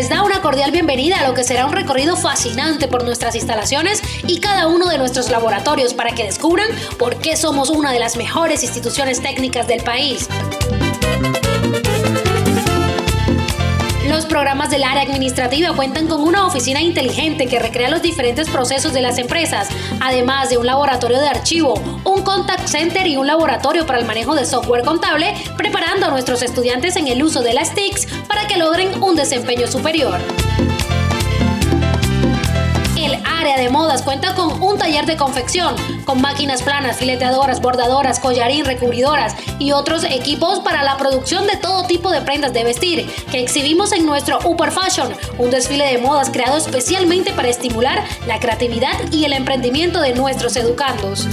les da una cordial bienvenida a lo que será un recorrido fascinante por nuestras instalaciones y cada uno de nuestros laboratorios para que descubran por qué somos una de las mejores instituciones técnicas del país. Programas del área administrativa cuentan con una oficina inteligente que recrea los diferentes procesos de las empresas, además de un laboratorio de archivo, un contact center y un laboratorio para el manejo de software contable, preparando a nuestros estudiantes en el uso de las TICs para que logren un desempeño superior área de modas cuenta con un taller de confección, con máquinas planas, fileteadoras, bordadoras, collarín, recubridoras y otros equipos para la producción de todo tipo de prendas de vestir, que exhibimos en nuestro Upper Fashion, un desfile de modas creado especialmente para estimular la creatividad y el emprendimiento de nuestros educandos.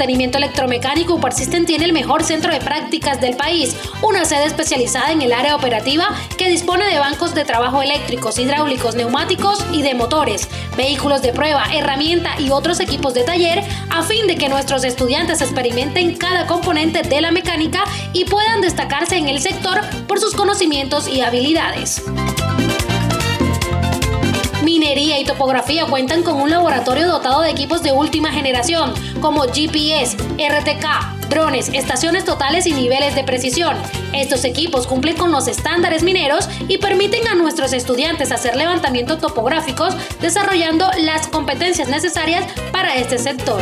Mantenimiento electromecánico, Uparsystem tiene el mejor centro de prácticas del país, una sede especializada en el área operativa que dispone de bancos de trabajo eléctricos, hidráulicos, neumáticos y de motores, vehículos de prueba, herramienta y otros equipos de taller a fin de que nuestros estudiantes experimenten cada componente de la mecánica y puedan destacarse en el sector por sus conocimientos y habilidades. Y topografía cuentan con un laboratorio dotado de equipos de última generación, como GPS, RTK, drones, estaciones totales y niveles de precisión. Estos equipos cumplen con los estándares mineros y permiten a nuestros estudiantes hacer levantamientos topográficos desarrollando las competencias necesarias para este sector.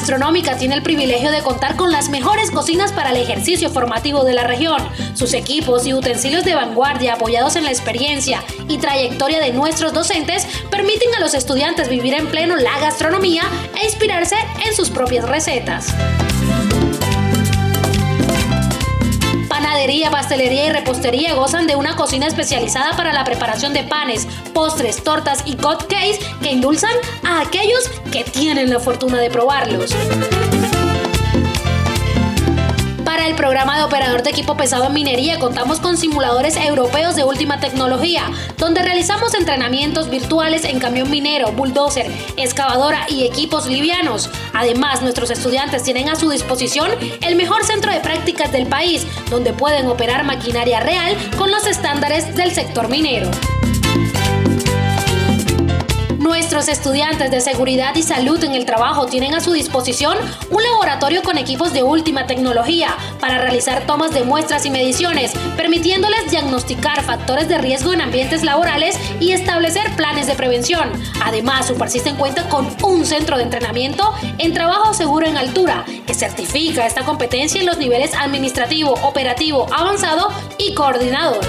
Gastronómica tiene el privilegio de contar con las mejores cocinas para el ejercicio formativo de la región. Sus equipos y utensilios de vanguardia apoyados en la experiencia y trayectoria de nuestros docentes permiten a los estudiantes vivir en pleno la gastronomía e inspirarse en sus propias recetas. Pastelería y repostería gozan de una cocina especializada para la preparación de panes, postres, tortas y cupcakes que endulzan a aquellos que tienen la fortuna de probarlos. Programa de operador de equipo pesado en minería contamos con simuladores europeos de última tecnología, donde realizamos entrenamientos virtuales en camión minero, bulldozer, excavadora y equipos livianos. Además, nuestros estudiantes tienen a su disposición el mejor centro de prácticas del país, donde pueden operar maquinaria real con los estándares del sector minero. Nuestros estudiantes de seguridad y salud en el trabajo tienen a su disposición un laboratorio con equipos de última tecnología para realizar tomas de muestras y mediciones, permitiéndoles diagnosticar factores de riesgo en ambientes laborales y establecer planes de prevención. Además, Supersystem cuenta con un centro de entrenamiento en trabajo seguro en altura que certifica esta competencia en los niveles administrativo, operativo, avanzado y coordinador.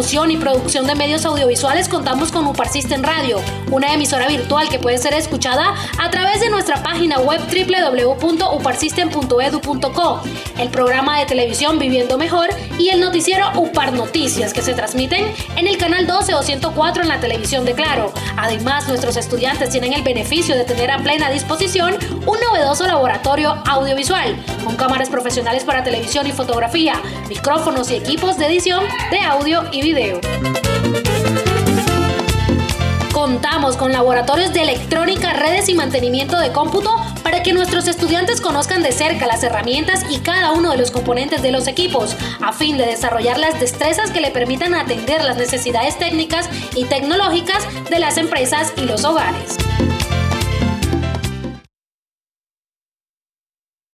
Locución y producción de medios audiovisuales contamos con Upar System Radio, una emisora virtual que puede ser escuchada a través de nuestra página web www.uparsystem.edu.co, el programa de televisión Viviendo Mejor y el noticiero Upar Noticias que se transmiten en el canal 12 o 104 en la televisión de Claro. Además, nuestros estudiantes tienen el beneficio de tener a plena disposición un novedoso laboratorio audiovisual con cámaras profesionales para televisión y fotografía, micrófonos y equipos de edición de audio y Contamos con laboratorios de electrónica, redes y mantenimiento de cómputo para que nuestros estudiantes conozcan de cerca las herramientas y cada uno de los componentes de los equipos, a fin de desarrollar las destrezas que le permitan atender las necesidades técnicas y tecnológicas de las empresas y los hogares.